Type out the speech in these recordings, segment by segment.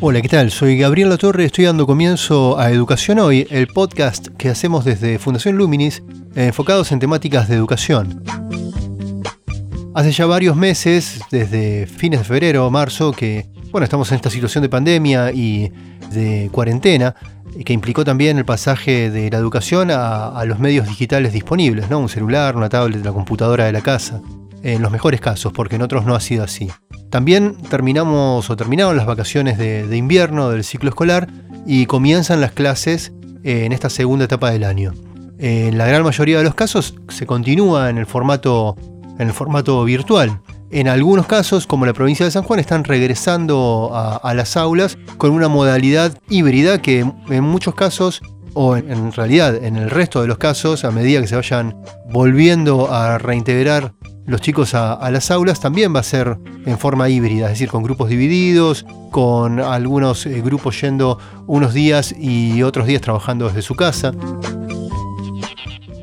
Hola, ¿qué tal? Soy Gabriel Torre, estoy dando comienzo a Educación Hoy, el podcast que hacemos desde Fundación Luminis, enfocados en temáticas de educación. Hace ya varios meses, desde fines de febrero o marzo, que bueno, estamos en esta situación de pandemia y de cuarentena, que implicó también el pasaje de la educación a, los medios digitales disponibles, ¿no? Un celular, una tablet, la computadora de la casa, en los mejores casos, porque en otros no ha sido así. También terminamos o terminaron las vacaciones de, invierno del ciclo escolar y comienzan las clases en esta segunda etapa del año. En la gran mayoría de los casos se continúa en el formato en el formato virtual. En algunos casos, como la provincia de San Juan, están regresando a, las aulas con una modalidad híbrida que en muchos casos, o en, realidad en el resto de los casos, a medida que se vayan volviendo a reintegrar los chicos a, las aulas, también va a ser en forma híbrida, es decir, con grupos divididos, con algunos eh, grupos yendo unos días y otros días trabajando desde su casa.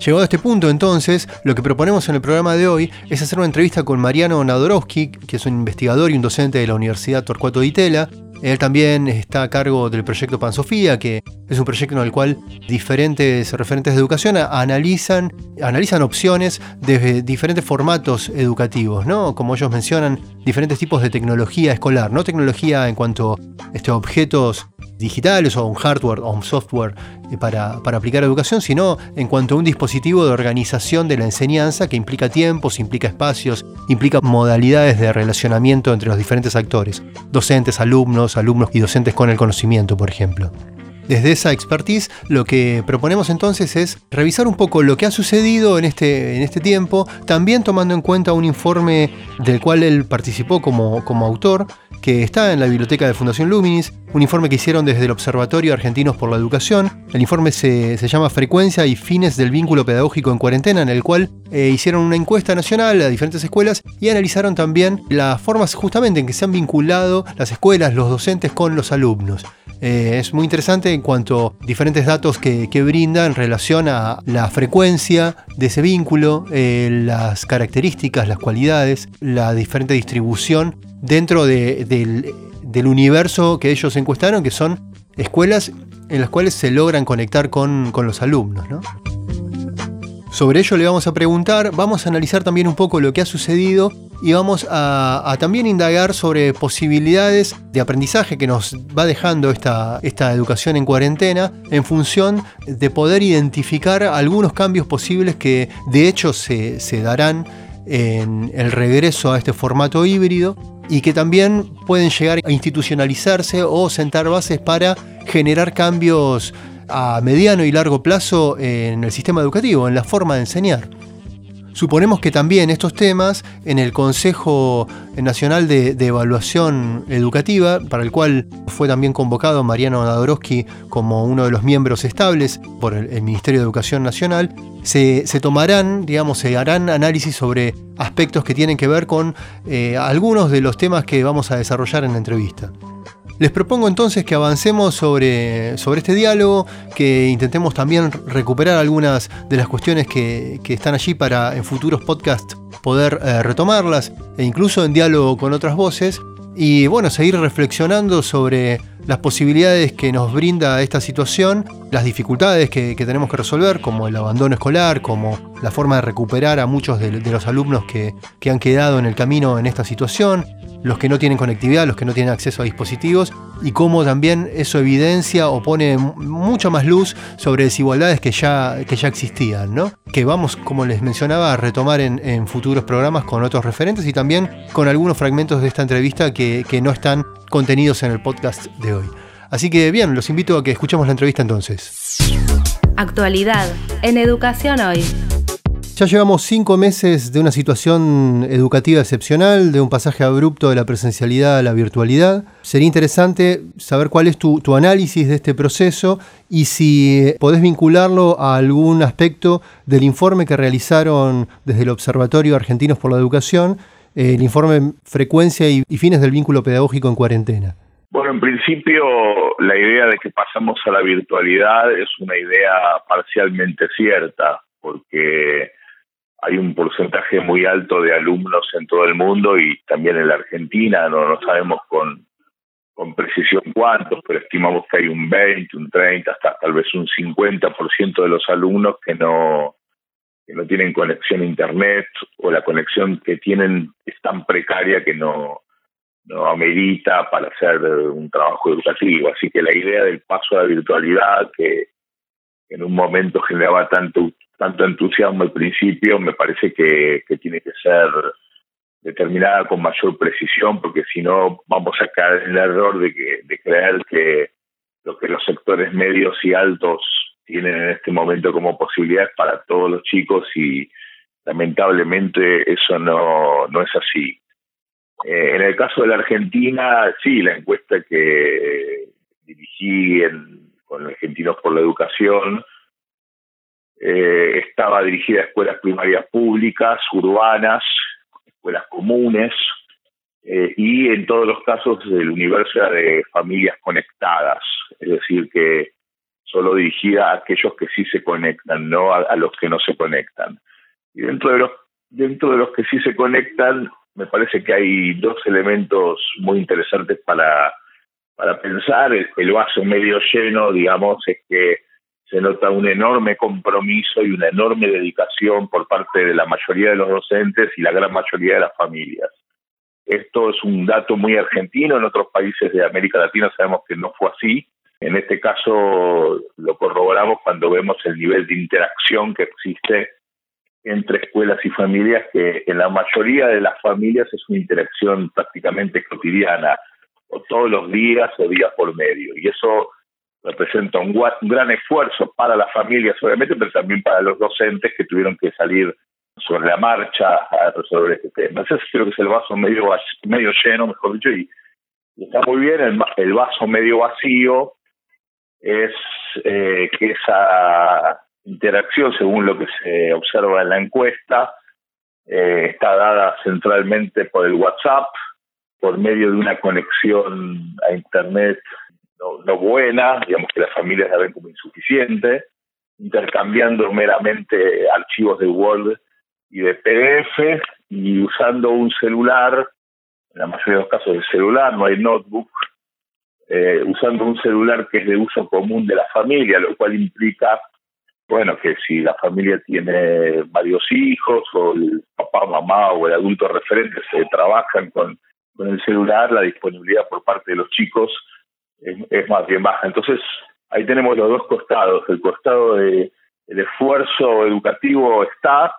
Llegado a este punto, entonces, lo que proponemos en el programa de hoy es hacer una entrevista con Mariano Nadorowski, que es un investigador y un docente de la Universidad Torcuato Di Tella. Él también está a cargo del proyecto Pansofía, que es un proyecto en el cual diferentes referentes de educación analizan, opciones de diferentes formatos educativos, ¿no? Como ellos mencionan, diferentes tipos de tecnología escolar, no tecnología en cuanto a este, objetos digitales o un hardware o un software eh, para, aplicar educación, sino en cuanto a un dispositivo de organización de la enseñanza que implica tiempos, implica espacios, implica modalidades de relacionamiento entre los diferentes actores, docentes, alumnos, alumnos y docentes con el conocimiento, por ejemplo. Desde esa expertise, lo que proponemos entonces es revisar un poco lo que ha sucedido en este, en este tiempo, también tomando en cuenta un informe del cual él participó como, como autor, que está en la biblioteca de Fundación Luminis, un informe que hicieron desde el Observatorio Argentinos por la Educación. El informe se, llama Frecuencia y fines del vínculo pedagógico en cuarentena, en el cual eh, hicieron una encuesta nacional a diferentes escuelas y analizaron también las formas justamente en que se han vinculado las escuelas, los docentes con los alumnos. Eh, es muy interesante en cuanto a diferentes datos que, brinda en relación a la frecuencia de ese vínculo, eh, las características, las cualidades, la diferente distribución dentro del, universo que ellos encuestaron, que son escuelas en las cuales se logran conectar con, los alumnos. Sobre ello le vamos a preguntar, vamos a analizar también un poco lo que ha sucedido y vamos a, también indagar sobre posibilidades de aprendizaje que nos va dejando esta, esta educación en cuarentena en función de poder identificar algunos cambios posibles que de hecho se, se darán en el regreso a este formato híbrido y que también pueden llegar a institucionalizarse o sentar bases para generar cambios a mediano y largo plazo en el sistema educativo, en la forma de enseñar. Suponemos que también estos temas en el Consejo Nacional de, Evaluación Educativa, para el cual fue también convocado Mariano Nadorowski como uno de los miembros estables por el, Ministerio de Educación Nacional, se, tomarán, digamos, se harán análisis sobre aspectos que tienen que ver con eh, algunos de los temas que vamos a desarrollar en la entrevista. Les propongo entonces que avancemos sobre, sobre este diálogo, que intentemos también recuperar algunas de las cuestiones que, están allí para en futuros podcasts poder eh, retomarlas, e incluso en diálogo con otras voces, y bueno, seguir reflexionando sobre las posibilidades que nos brinda esta situación, las dificultades que, tenemos que resolver, como el abandono escolar, como la forma de recuperar a muchos de, los alumnos que, que han quedado en el camino en esta situación, los que no tienen conectividad, los que no tienen acceso a dispositivos, y cómo también eso evidencia o pone mucha más luz sobre desigualdades que ya, que ya existían, ¿no? Que vamos, como les mencionaba, a retomar en, futuros programas con otros referentes y también con algunos fragmentos de esta entrevista que, que no están contenidos en el podcast de hoy. Así que bien, los invito a que escuchemos la entrevista entonces. Actualidad en Educación Hoy. Ya llevamos cinco meses de una situación educativa excepcional, de un pasaje abrupto de la presencialidad a la virtualidad. Sería interesante saber cuál es tu, análisis de este proceso y si podés vincularlo a algún aspecto del informe que realizaron desde el Observatorio Argentinos por la Educación, el informe Frecuencia y fines del vínculo pedagógico en cuarentena. Bueno, en principio la idea de que pasamos a la virtualidad es una idea parcialmente cierta, porque hay un porcentaje muy alto de alumnos en todo el mundo y también en la Argentina, no, no sabemos con, con precisión cuántos, pero estimamos que hay un 20, un 30, hasta tal vez un 50% de los alumnos que no, que no tienen conexión a Internet o la conexión que tienen es tan precaria que no, no amerita para hacer un trabajo educativo. Así que la idea del paso a la virtualidad, que en un momento generaba tanto, tanto entusiasmo al principio, me parece que, tiene que ser determinada con mayor precisión, porque si no vamos a caer en el error de, que, de creer que lo que los sectores medios y altos tienen en este momento como posibilidades para todos los chicos y lamentablemente eso no, no es así. Eh, en el caso de la Argentina, sí, la encuesta que dirigí en, con Argentinos por la Educación eh, estaba dirigida a escuelas primarias públicas, urbanas, escuelas comunes, eh, y en todos los casos el universo de familias conectadas, es decir, que solo dirigida a aquellos que sí se conectan, no a, a los que no se conectan. Y dentro de los dentro de los que sí se conectan me parece que hay dos elementos muy interesantes para, para pensar. El, vaso medio lleno, digamos, es que se nota un enorme compromiso y una enorme dedicación por parte de la mayoría de los docentes y la gran mayoría de las familias. Esto es un dato muy argentino, en otros países de América Latina sabemos que no fue así. En este caso lo corroboramos cuando vemos el nivel de interacción que existe entre escuelas y familias que en la mayoría de las familias es una interacción prácticamente cotidiana, o todos los días o días por medio. Y eso representa un, gran esfuerzo para las familias, obviamente, pero también para los docentes que tuvieron que salir sobre la marcha a resolver este tema. Entonces creo que es el vaso medio, medio lleno, mejor dicho, y, está muy bien. El, el, vaso medio vacío es eh, que esa interacción, según lo que se observa en la encuesta, eh, está dada centralmente por el WhatsApp, por medio de una conexión a Internet no, buena, digamos que las familias la ven como insuficiente, intercambiando meramente archivos de Word y de PDF y usando un celular, en la mayoría de los casos el celular, no hay notebook, eh, usando un celular que es de uso común de la familia, lo cual implica bueno, que si la familia tiene varios hijos o el papá, mamá o el adulto referente se trabajan con, el celular, la disponibilidad por parte de los chicos es, más bien baja. Entonces, ahí tenemos los dos costados. El costado de el esfuerzo educativo está,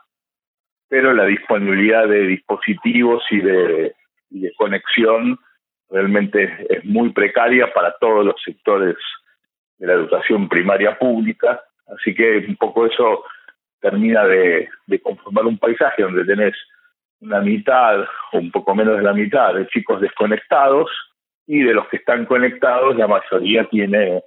pero la disponibilidad de dispositivos y de, y de conexión realmente es muy precaria para todos los sectores de la educación primaria pública Así que un poco eso termina de, conformar un paisaje donde tenés una mitad o un poco menos de la mitad de chicos desconectados y de los que están conectados la mayoría tiene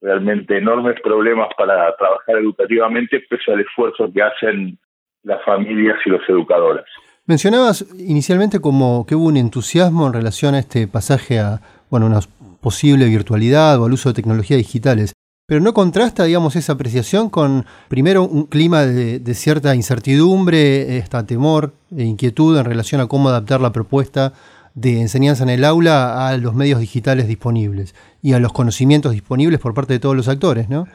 realmente enormes problemas para trabajar educativamente pese al esfuerzo que hacen las familias y los educadores. Mencionabas inicialmente como que hubo un entusiasmo en relación a este pasaje a bueno, una posible virtualidad o al uso de tecnologías digitales. Pero no contrasta, digamos, esa apreciación con, primero, un clima de, cierta incertidumbre, esta temor e inquietud en relación a cómo adaptar la propuesta de enseñanza en el aula a los medios digitales disponibles y a los conocimientos disponibles por parte de todos los actores, ¿no?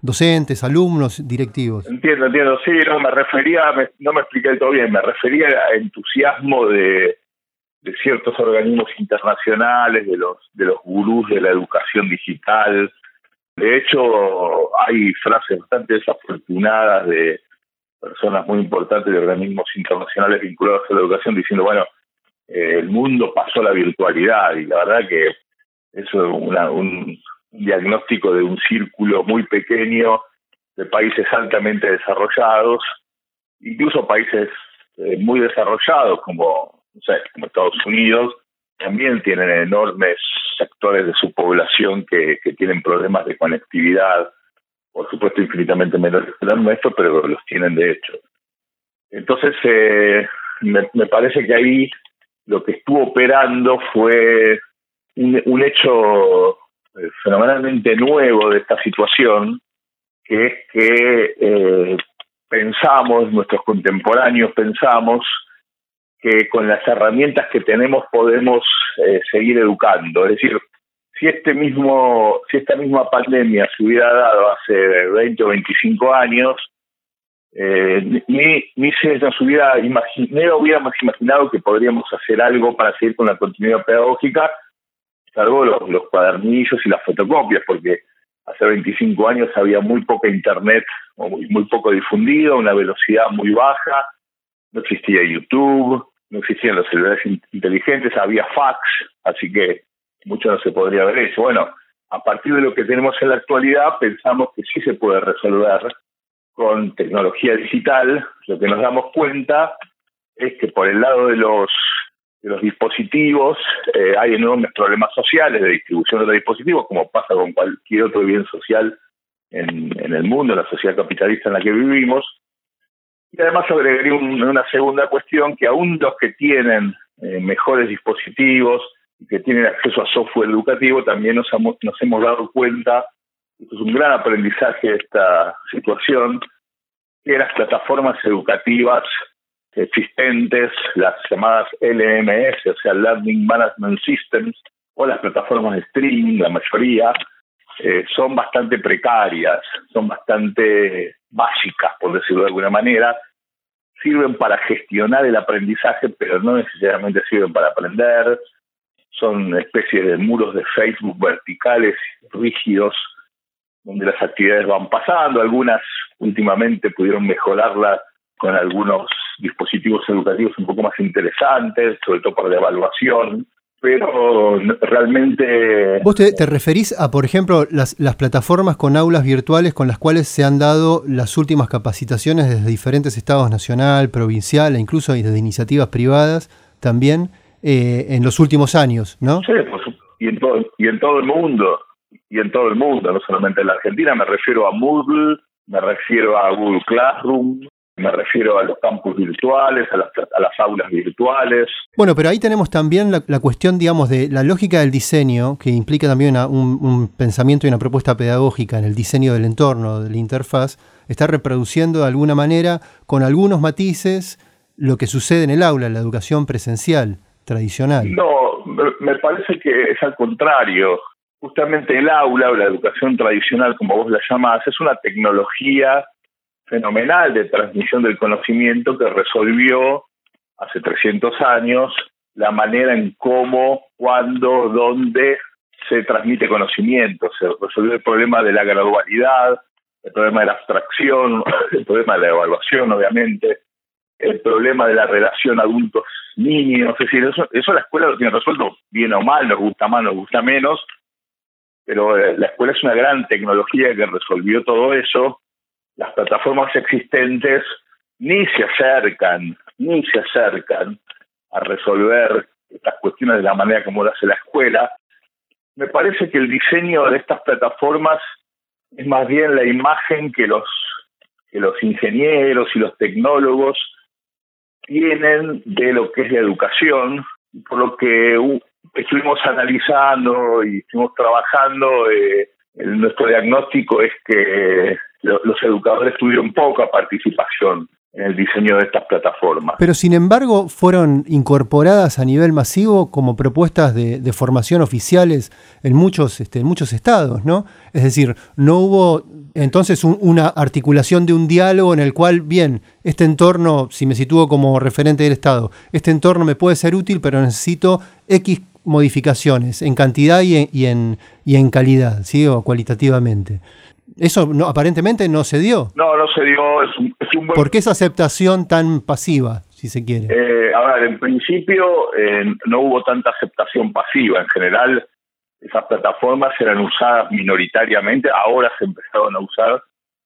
Docentes, alumnos, directivos. Entiendo, entiendo. Sí, no me refería, no me expliqué todo bien, me refería a entusiasmo de, de ciertos organismos internacionales, de los, de los gurús de la educación digital, de hecho, hay frases bastante desafortunadas de personas muy importantes de organismos internacionales vinculados a la educación diciendo, bueno, eh, el mundo pasó a la virtualidad y la verdad que eso es un diagnóstico de un círculo muy pequeño de países altamente desarrollados incluso países eh, muy desarrollados como, como Estados Unidos, también tienen enormes sectores de su población que, tienen problemas de conectividad, por supuesto infinitamente menores que los nuestros, pero los tienen de hecho. Entonces, eh, me, parece que ahí lo que estuvo operando fue un, hecho eh, fenomenalmente nuevo de esta situación, que es que eh, pensamos, nuestros contemporáneos pensamos, que con las herramientas que tenemos podemos eh, seguir educando. Es decir, si este mismo, si esta misma pandemia se hubiera dado hace 20 o 25 años, eh, ni, ni se nos hubiera imaginado, hubiéramos imaginado que podríamos hacer algo para seguir con la continuidad pedagógica, salvo los, los cuadernillos y las fotocopias, porque hace 25 años había muy poca internet, muy, muy poco difundido, una velocidad muy baja, no existía YouTube, no existían los celulares inteligentes, había fax, así que mucho no se podría ver eso. Bueno, a partir de lo que tenemos en la actualidad, pensamos que sí se puede resolver con tecnología digital. Lo que nos damos cuenta es que por el lado de los de los dispositivos eh, hay enormes problemas sociales de distribución de los dispositivos, como pasa con cualquier otro bien social en, en el mundo, en la sociedad capitalista en la que vivimos. Y además agregaría una segunda cuestión, que aún los que tienen eh, mejores dispositivos y que tienen acceso a software educativo, también nos, hemos dado cuenta, esto es un gran aprendizaje de esta situación, que las plataformas educativas existentes, las llamadas LMS, o sea, Learning Management Systems, o las plataformas de streaming, la mayoría, eh, son bastante precarias, son bastante básicas, por decirlo de alguna manera, sirven para gestionar el aprendizaje, pero no necesariamente sirven para aprender, son especies de muros de Facebook verticales, rígidos, donde las actividades van pasando, algunas últimamente pudieron mejorarlas con algunos dispositivos educativos un poco más interesantes, sobre todo para la evaluación, pero realmente... ¿Vos te, referís a, por ejemplo, las, las, plataformas con aulas virtuales con las cuales se han dado las últimas capacitaciones desde diferentes estados nacional, provincial e incluso desde iniciativas privadas también eh, en los últimos años, ¿no? Sí, y, en todo, y en todo el mundo, y en todo el mundo, no solamente en la Argentina, me refiero a Moodle, me refiero a Google Classroom, me refiero a los campus virtuales, a las, a las aulas virtuales. Bueno, pero ahí tenemos también la, cuestión, digamos, de la lógica del diseño, que implica también un, pensamiento y una propuesta pedagógica en el diseño del entorno, de la interfaz, está reproduciendo de alguna manera, con algunos matices, lo que sucede en el aula, en la educación presencial tradicional. No, me parece que es al contrario. Justamente el aula o la educación tradicional, como vos la llamás, es una tecnología fenomenal de transmisión del conocimiento que resolvió hace 300 años la manera en cómo, cuándo, dónde se transmite conocimiento. Se resolvió el problema de la gradualidad, el problema de la abstracción, el problema de la evaluación, obviamente, el problema de la relación adultos-niños. Es decir, eso, eso la escuela lo tiene resuelto bien o mal, nos gusta más, nos gusta menos, pero eh, la escuela es una gran tecnología que resolvió todo eso las plataformas existentes ni se acercan, ni se acercan a resolver estas cuestiones de la manera como lo hace la escuela. Me parece que el diseño de estas plataformas es más bien la imagen que los, que los ingenieros y los tecnólogos tienen de lo que es la educación, por lo que estuvimos analizando y estuvimos trabajando, eh, nuestro diagnóstico es que los educadores tuvieron poca participación en el diseño de estas plataformas. Pero sin embargo fueron incorporadas a nivel masivo como propuestas de, formación oficiales en muchos, este, en muchos estados, ¿no? Es decir, no hubo entonces una articulación de un diálogo en el cual, bien, este entorno, si me sitúo como referente del Estado, este entorno me puede ser útil, pero necesito X modificaciones en cantidad y en, y en, y en calidad, ¿sí? O cualitativamente. Eso no, aparentemente no se dio. No, no se dio. Es un, es un buen... ¿Por qué esa aceptación tan pasiva, si se quiere? Eh, a ver, en principio eh, no hubo tanta aceptación pasiva. En general, esas plataformas eran usadas minoritariamente. Ahora se empezaron a usar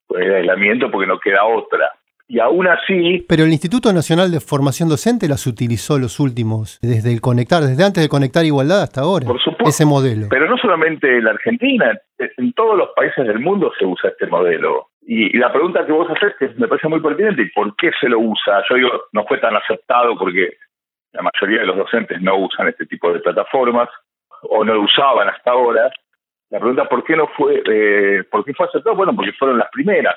por el aislamiento porque no queda otra. Y aún así... Pero el Instituto Nacional de Formación Docente las utilizó los últimos, desde el conectar, desde antes de conectar igualdad hasta ahora. Por supuesto. Ese modelo. Pero no solamente en la Argentina, en todos los países del mundo se usa este modelo. Y, la pregunta que vos haces que me parece muy pertinente, ¿y por qué se lo usa? Yo digo, no fue tan aceptado porque la mayoría de los docentes no usan este tipo de plataformas o no lo usaban hasta ahora. La pregunta, ¿por qué no fue, eh, por qué fue aceptado? Bueno, porque fueron las primeras.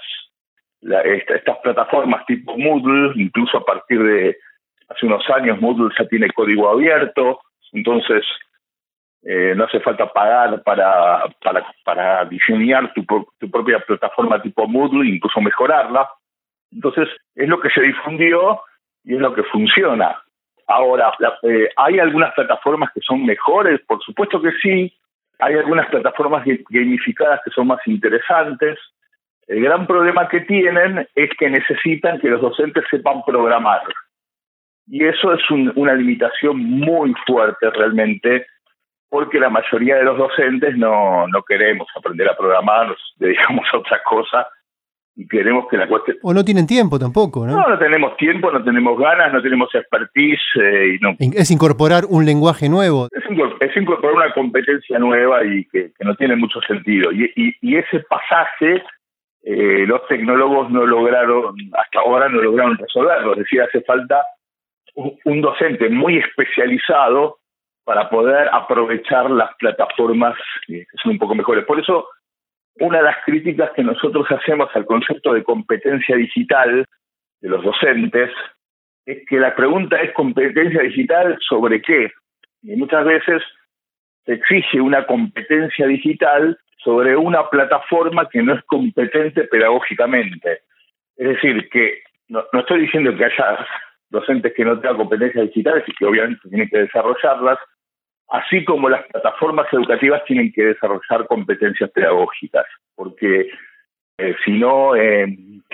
Estas plataformas tipo Moodle, incluso a partir de hace unos años, Moodle ya tiene código abierto, entonces eh, no hace falta pagar para, para, para diseñar tu, tu propia plataforma tipo Moodle, incluso mejorarla. Entonces, es lo que se difundió y es lo que funciona. Ahora, eh, ¿hay algunas plataformas que son mejores? Por supuesto que sí. Hay algunas plataformas gamificadas que son más interesantes. El gran problema que tienen es que necesitan que los docentes sepan programar. Y eso es una limitación muy fuerte realmente, porque la mayoría de los docentes no, no queremos aprender a programar, nos dedicamos a otra cosa y queremos que la cuestión... O no tienen tiempo tampoco, ¿no? No, no tenemos tiempo, no tenemos ganas, no tenemos expertise. Eh, y no... Es incorporar un lenguaje nuevo. Es, incorporar una competencia nueva y que, no tiene mucho sentido. Y, y, ese pasaje eh, los tecnólogos no lograron, hasta ahora no lograron resolverlo. Es decir, hace falta un docente muy especializado para poder aprovechar las plataformas eh, que son un poco mejores. Por eso una de las críticas que nosotros hacemos al concepto de competencia digital de los docentes es que la pregunta es competencia digital sobre qué. Y muchas veces se exige una competencia digital sobre una plataforma que no es competente pedagógicamente. Es decir, que no, estoy diciendo que haya docentes que no tengan competencias digitales y que obviamente tienen que desarrollarlas, así como las plataformas educativas tienen que desarrollar competencias pedagógicas, porque eh, si no eh,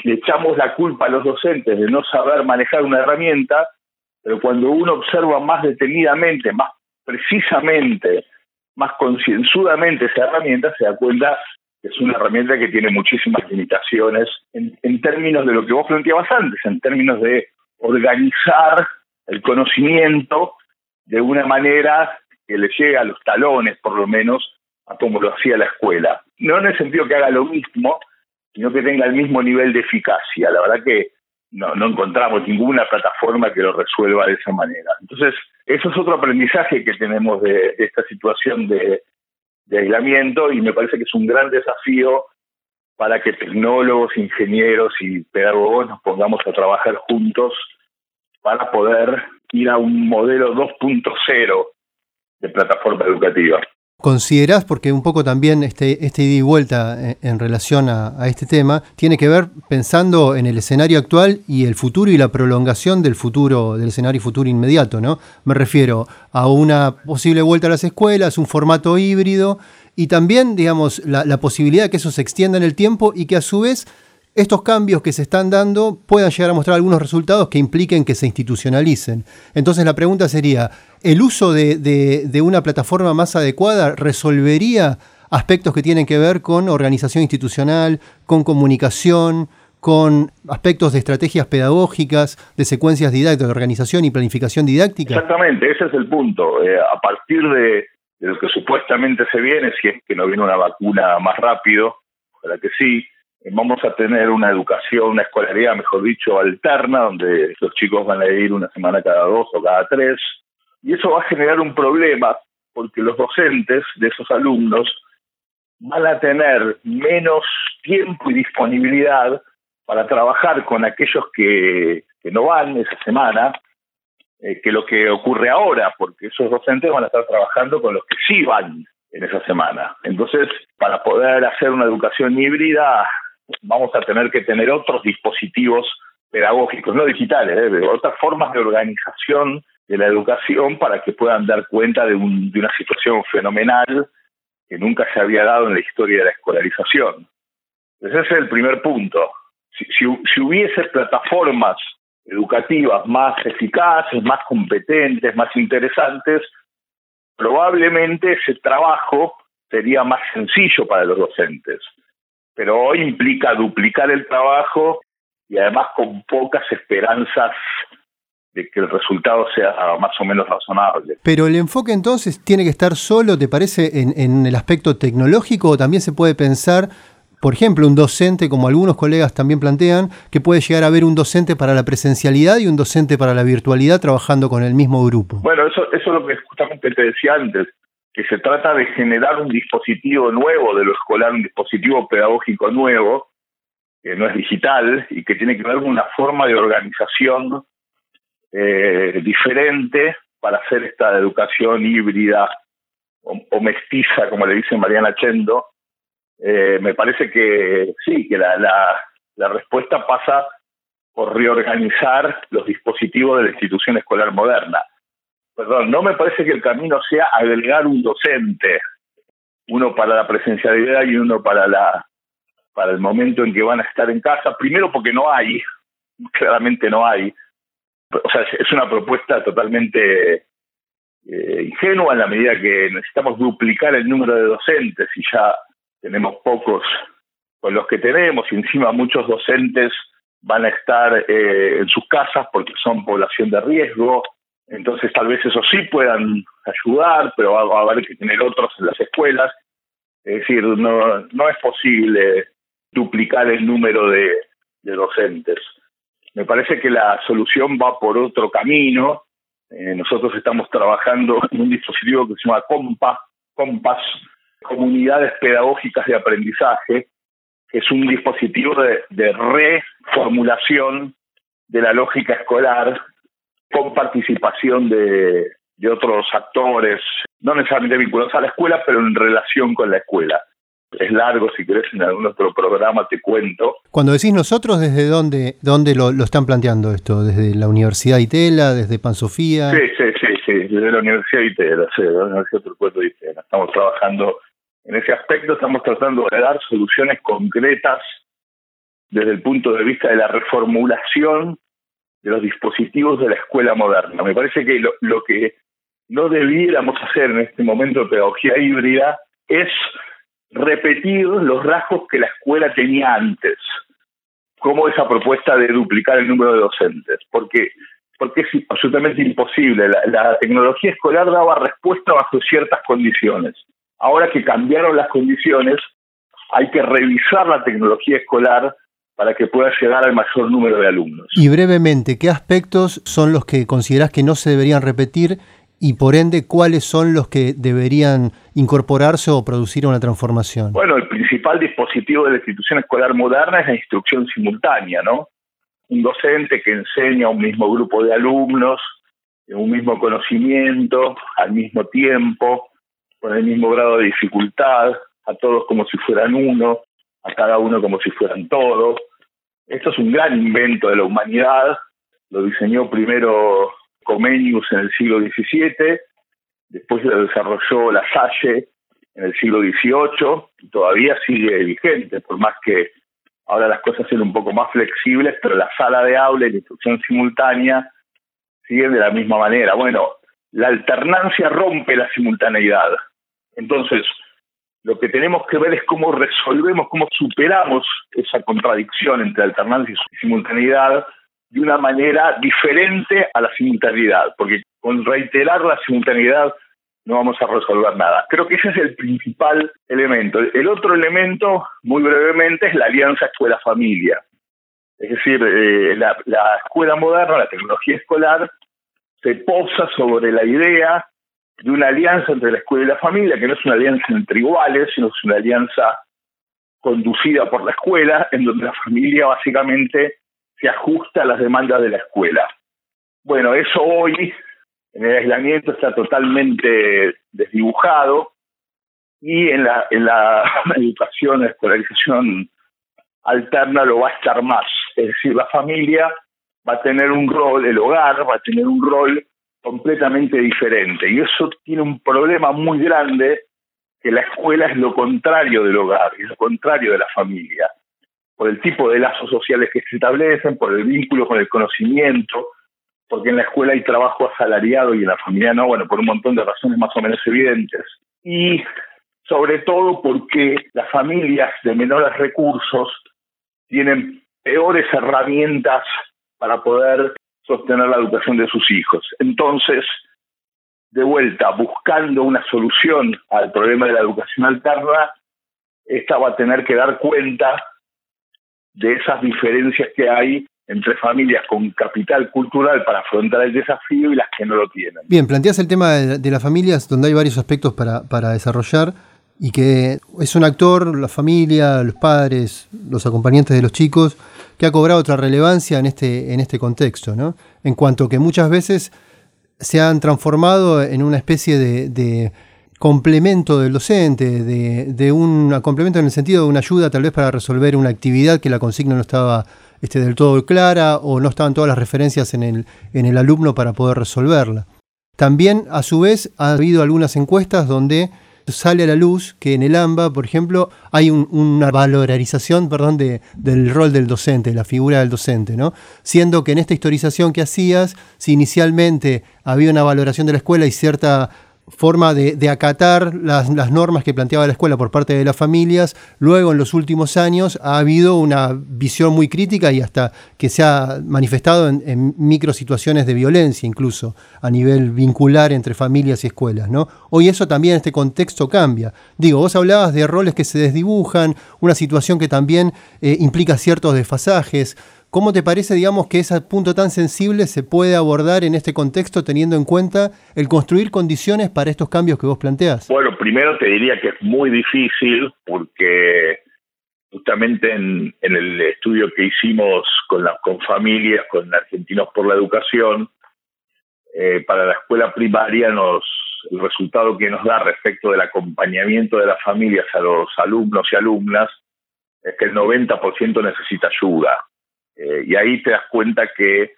le echamos la culpa a los docentes de no saber manejar una herramienta, pero cuando uno observa más detenidamente, más precisamente, más concienzudamente esa herramienta, se da cuenta que es una herramienta que tiene muchísimas limitaciones en, términos de lo que vos planteabas antes, en términos de organizar el conocimiento de una manera que le llegue a los talones, por lo menos, a como lo hacía la escuela. No en el sentido que haga lo mismo, sino que tenga el mismo nivel de eficacia. La verdad que no, no encontramos ninguna plataforma que lo resuelva de esa manera. Entonces, eso es otro aprendizaje que tenemos de, esta situación de, de aislamiento y me parece que es un gran desafío para que tecnólogos, ingenieros y pedagogos nos pongamos a trabajar juntos para poder ir a un modelo 2.0 de plataforma educativa. ¿Considerás, porque un poco también este, este ida y vuelta eh, en, relación a, este tema, tiene que ver pensando en el escenario actual y el futuro y la prolongación del futuro, del escenario futuro inmediato, ¿no? Me refiero a una posible vuelta a las escuelas, un formato híbrido y también, digamos, la, la posibilidad de que eso se extienda en el tiempo y que a su vez estos cambios que se están dando puedan llegar a mostrar algunos resultados que impliquen que se institucionalicen. Entonces la pregunta sería, ¿el uso de, una plataforma más adecuada resolvería aspectos que tienen que ver con organización institucional, con comunicación, con aspectos de estrategias pedagógicas, de secuencias didácticas, de organización y planificación didáctica? Exactamente, ese es el punto. Eh, a partir de, de, lo que supuestamente se viene, si es que no viene una vacuna más rápido, ojalá que sí, vamos a tener una educación, una escolaridad, mejor dicho, alterna, donde los chicos van a ir una semana cada dos o cada tres, y eso va a generar un problema, porque los docentes de esos alumnos van a tener menos tiempo y disponibilidad para trabajar con aquellos que, no van esa semana, eh, que lo que ocurre ahora, porque esos docentes van a estar trabajando con los que sí van en esa semana. Entonces, para poder hacer una educación híbrida, vamos a tener que tener otros dispositivos pedagógicos, no digitales, ¿eh? otras formas de organización de la educación para que puedan dar cuenta de, una situación fenomenal que nunca se había dado en la historia de la escolarización. Ese es el primer punto. Si hubiese plataformas educativas más eficaces, más competentes, más interesantes, probablemente ese trabajo sería más sencillo para los docentes pero hoy implica duplicar el trabajo y además con pocas esperanzas de que el resultado sea más o menos razonable. Pero el enfoque entonces tiene que estar solo, ¿te parece, en, en el aspecto tecnológico o también se puede pensar por ejemplo, un docente, como algunos colegas también plantean, que puede llegar a haber un docente para la presencialidad y un docente para la virtualidad trabajando con el mismo grupo. Bueno, eso, eso es lo que justamente te decía antes, que se trata de generar un dispositivo nuevo de lo escolar, un dispositivo pedagógico nuevo, que no es digital y que tiene que ver con una forma de organización eh, diferente para hacer esta educación híbrida o, mestiza, como le dice Mariana Chendo, eh, me parece que sí, que la, la respuesta pasa por reorganizar los dispositivos de la institución escolar moderna. Perdón, no me parece que el camino sea agregar un docente, uno para la presencialidad y uno para la para el momento en que van a estar en casa. Primero porque no hay, claramente no hay. O sea, es una propuesta totalmente eh, ingenua en la medida que necesitamos duplicar el número de docentes y ya tenemos pocos con los que tenemos y encima muchos docentes van a estar eh, en sus casas porque son población de riesgo, entonces tal vez eso sí puedan ayudar, pero va, a haber que tener otros en las escuelas. Es decir, no, no es posible duplicar el número de, de docentes. Me parece que la solución va por otro camino. Eh, nosotros estamos trabajando en un dispositivo que se llama Compa, Compass, comunidades pedagógicas de aprendizaje, que es un dispositivo de, reformulación de la lógica escolar con participación de, de otros actores, no necesariamente vinculados a la escuela, pero en relación con la escuela. Es largo, si querés, en algún otro programa te cuento. Cuando decís nosotros, ¿desde dónde, dónde lo, lo están planteando esto? ¿Desde la Universidad de Itela? ¿Desde Pansofía? Sí, sí, sí, sí, desde la Universidad de Itela, sí, la Universidad de Itela. Estamos trabajando en ese aspecto estamos tratando de dar soluciones concretas desde el punto de vista de la reformulación de los dispositivos de la escuela moderna. Me parece que lo, que no debiéramos hacer en este momento de pedagogía híbrida es repetir los rasgos que la escuela tenía antes, como esa propuesta de duplicar el número de docentes, porque porque es absolutamente imposible. la tecnología escolar daba respuesta bajo ciertas condiciones. Ahora que cambiaron las condiciones, hay que revisar la tecnología escolar para que pueda llegar al mayor número de alumnos. Y brevemente, ¿qué aspectos son los que consideras que no se deberían repetir y por ende cuáles son los que deberían incorporarse o producir una transformación? Bueno, el principal dispositivo de la institución escolar moderna es la instrucción simultánea, ¿no? Un docente que enseña a un mismo grupo de alumnos, un mismo conocimiento, al mismo tiempo, con el mismo grado de dificultad, a todos como si fueran uno, a cada uno como si fueran todos. Esto es un gran invento de la humanidad, lo diseñó primero Comenius en el siglo XVII, después lo desarrolló La Salle en el siglo XVIII y todavía sigue vigente, por más que ahora las cosas sean un poco más flexibles, pero la sala de aula y la instrucción simultánea siguen de la misma manera. Bueno, la alternancia rompe la simultaneidad. Entonces, lo que tenemos que ver es cómo resolvemos, cómo superamos esa contradicción entre alternancia y simultaneidad de una manera diferente a la simultaneidad, porque con reiterar la simultaneidad no vamos a resolver nada. Creo que ese es el principal elemento. El otro elemento, muy brevemente, es la alianza escuela-familia. Es decir, eh, la, la escuela moderna, la tecnología escolar, se posa sobre la idea de una alianza entre la escuela y la familia, que no es una alianza entre iguales, sino es una alianza conducida por la escuela, en donde la familia básicamente se ajusta a las demandas de la escuela. Bueno, eso hoy en el aislamiento está totalmente desdibujado y en la, en la educación, la escolarización alterna lo va a estar más. Es decir, la familia va a tener un rol, el hogar va a tener un rol completamente diferente. Y eso tiene un problema muy grande, que la escuela es lo contrario del hogar, es lo contrario de la familia, por el tipo de lazos sociales que se establecen, por el vínculo con el conocimiento, porque en la escuela hay trabajo asalariado y en la familia no, bueno, por un montón de razones más o menos evidentes. Y sobre todo porque las familias de menores recursos tienen peores herramientas para poder sostener la educación de sus hijos. Entonces, de vuelta, buscando una solución al problema de la educación alterna, esta va a tener que dar cuenta de esas diferencias que hay entre familias con capital cultural para afrontar el desafío y las que no lo tienen. Bien, planteas el tema de, las familias donde hay varios aspectos para, para desarrollar y que es un actor, la familia, los padres, los acompañantes de los chicos, que ha cobrado otra relevancia en este, en este contexto, ¿no? En cuanto que muchas veces se han transformado en una especie de, complemento del docente, de, un complemento en el sentido de una ayuda tal vez para resolver una actividad que la consigna no estaba este, del todo clara o no estaban todas las referencias en el, en el alumno para poder resolverla. También, a su vez, ha habido algunas encuestas donde sale a la luz que en el AMBA, por ejemplo, hay una valorización perdón, de, del rol del docente, la figura del docente, ¿no? Siendo que en esta historización que hacías, si inicialmente había una valoración de la escuela y cierta forma de, acatar las, normas que planteaba la escuela por parte de las familias. Luego, en los últimos años, ha habido una visión muy crítica y hasta que se ha manifestado en, en micro situaciones de violencia, incluso a nivel vincular entre familias y escuelas. ¿no? Hoy eso también, este contexto cambia. Digo, vos hablabas de roles que se desdibujan, una situación que también eh, implica ciertos desfasajes. ¿Cómo te parece, digamos, que ese punto tan sensible se puede abordar en este contexto teniendo en cuenta el construir condiciones para estos cambios que vos planteas? Bueno, primero te diría que es muy difícil porque justamente en, el estudio que hicimos con, con familias, con Argentinos por la Educación, eh, para la escuela primaria nos el resultado que nos da respecto del acompañamiento de las familias a los alumnos y alumnas es que el 90% necesita ayuda. Eh, y ahí te das cuenta que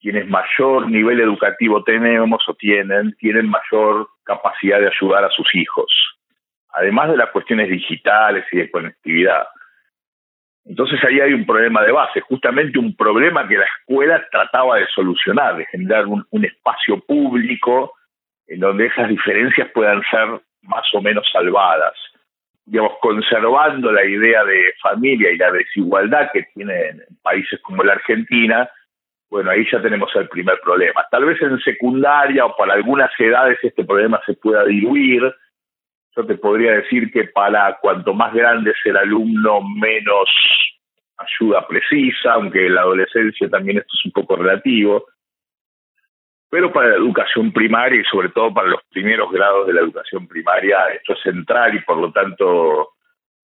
quienes mayor nivel educativo tenemos o tienen, tienen mayor capacidad de ayudar a sus hijos, además de las cuestiones digitales y de conectividad. Entonces ahí hay un problema de base, justamente un problema que la escuela trataba de solucionar, de generar un, un espacio público en donde esas diferencias puedan ser más o menos salvadas digamos, conservando la idea de familia y la desigualdad que tienen países como la Argentina, bueno, ahí ya tenemos el primer problema. Tal vez en secundaria o para algunas edades este problema se pueda diluir. Yo te podría decir que para cuanto más grande es el alumno, menos ayuda precisa, aunque en la adolescencia también esto es un poco relativo pero para la educación primaria y sobre todo para los primeros grados de la educación primaria esto es central y por lo tanto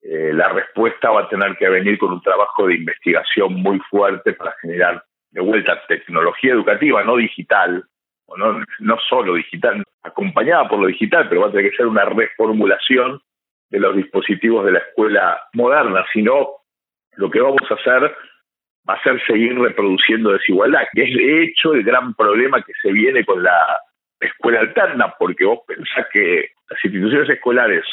eh, la respuesta va a tener que venir con un trabajo de investigación muy fuerte para generar de vuelta tecnología educativa, no digital, o no, no solo digital, acompañada por lo digital, pero va a tener que ser una reformulación de los dispositivos de la escuela moderna, sino lo que vamos a hacer va a ser seguir reproduciendo desigualdad, que es de hecho el gran problema que se viene con la escuela alterna, porque vos pensás que las instituciones escolares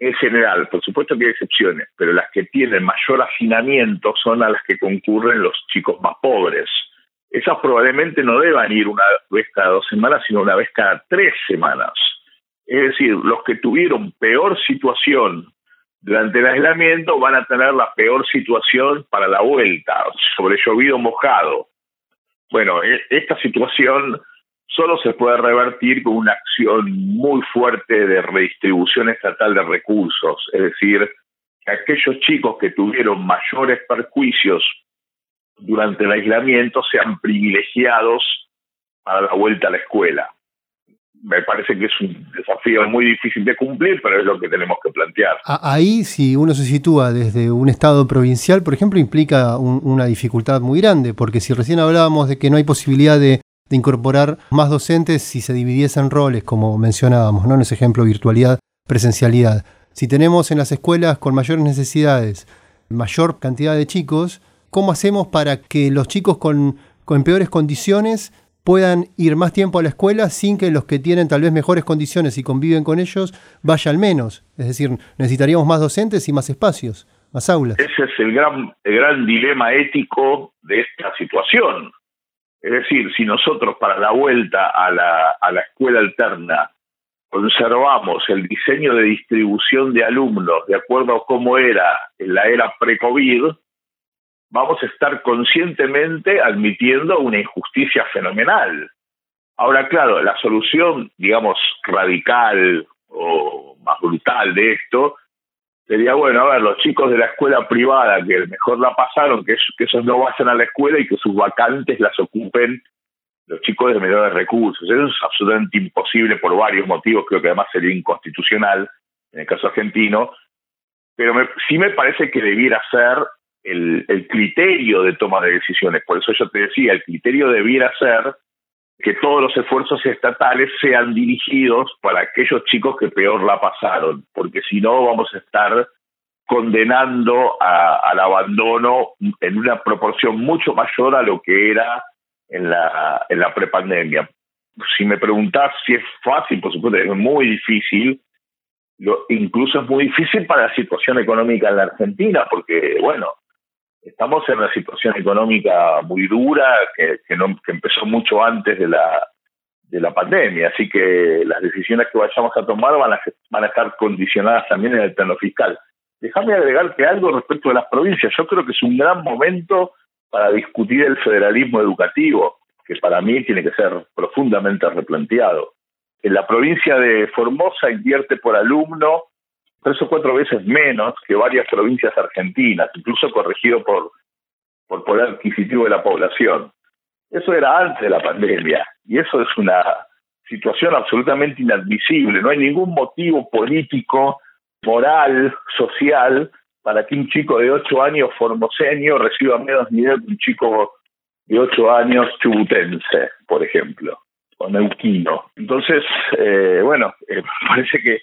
en general, por supuesto que hay excepciones, pero las que tienen mayor afinamiento son a las que concurren los chicos más pobres. Esas probablemente no deban ir una vez cada dos semanas, sino una vez cada tres semanas. Es decir, los que tuvieron peor situación durante el aislamiento van a tener la peor situación para la vuelta, sobre llovido mojado. Bueno, e, esta situación solo se puede revertir con una acción muy fuerte de redistribución estatal de recursos, es decir, que aquellos chicos que tuvieron mayores perjuicios durante el aislamiento sean privilegiados para la vuelta a la escuela me parece que es un desafío muy difícil de cumplir, pero es lo que tenemos que plantear. Ahí, si uno se sitúa desde un estado provincial, por ejemplo, implica una dificultad muy grande, porque si recién hablábamos de que no hay posibilidad de, incorporar más docentes si se dividiesen roles, como mencionábamos, ¿no? en ese ejemplo, virtualidad, presencialidad. Si tenemos en las escuelas con mayores necesidades mayor cantidad de chicos, ¿cómo hacemos para que los chicos con, con peores condiciones puedan ir más tiempo a la escuela sin que los que tienen tal vez mejores condiciones y conviven con ellos vayan menos. Es decir, necesitaríamos más docentes y más espacios, más aulas. Ese es el gran, el gran dilema ético de esta situación. Es decir, si nosotros para la vuelta a la, a la escuela alterna conservamos el diseño de distribución de alumnos de acuerdo a cómo era en la era pre-COVID, vamos a estar conscientemente admitiendo una injusticia fenomenal. Ahora, claro, la solución, digamos, radical o más brutal de esto sería, bueno, a ver, los chicos de la escuela privada que mejor la pasaron, que, esos no vayan a la escuela y que sus vacantes las ocupen los chicos de menores recursos. Eso es absolutamente imposible por varios motivos, creo que además sería inconstitucional en el caso argentino, pero sí me parece que debiera ser el, criterio de toma de decisiones. Por eso yo te decía, el criterio debiera ser que todos los esfuerzos estatales sean dirigidos para aquellos chicos que peor la pasaron, porque si no vamos a estar condenando al abandono en una proporción mucho mayor a lo que era en la, en la prepandemia. Si me preguntás si es fácil, por supuesto es muy difícil, lo, incluso es muy difícil para la situación económica en la Argentina, porque, bueno, estamos en una situación económica muy dura que, que, no, que empezó mucho antes de la, de la pandemia, así que las decisiones que vayamos a tomar van a, van a estar condicionadas también en el plano fiscal. Déjame agregarte algo respecto de las provincias. Yo creo que es un gran momento para discutir el federalismo educativo, que para mí tiene que ser profundamente replanteado. En la provincia de Formosa invierte por alumno tres o cuatro veces menos que varias provincias argentinas, incluso corregido por, por poder adquisitivo de la población. Eso era antes de la pandemia y eso es una situación absolutamente inadmisible. No hay ningún motivo político, moral, social para que un chico de 8 años formoseño reciba menos nivel que un chico de 8 años chubutense, por ejemplo, o neuquino. Entonces, eh, bueno, eh, parece que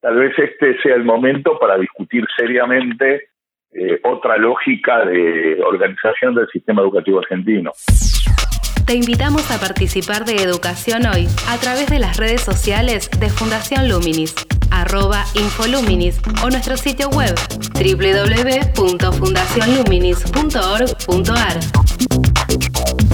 tal vez este sea el momento para discutir seriamente eh, otra lógica de organización del sistema educativo argentino. Te invitamos a participar de Educación Hoy a través de las redes sociales de Fundación Luminis, arroba Infoluminis o nuestro sitio web www.fundacionluminis.org.ar.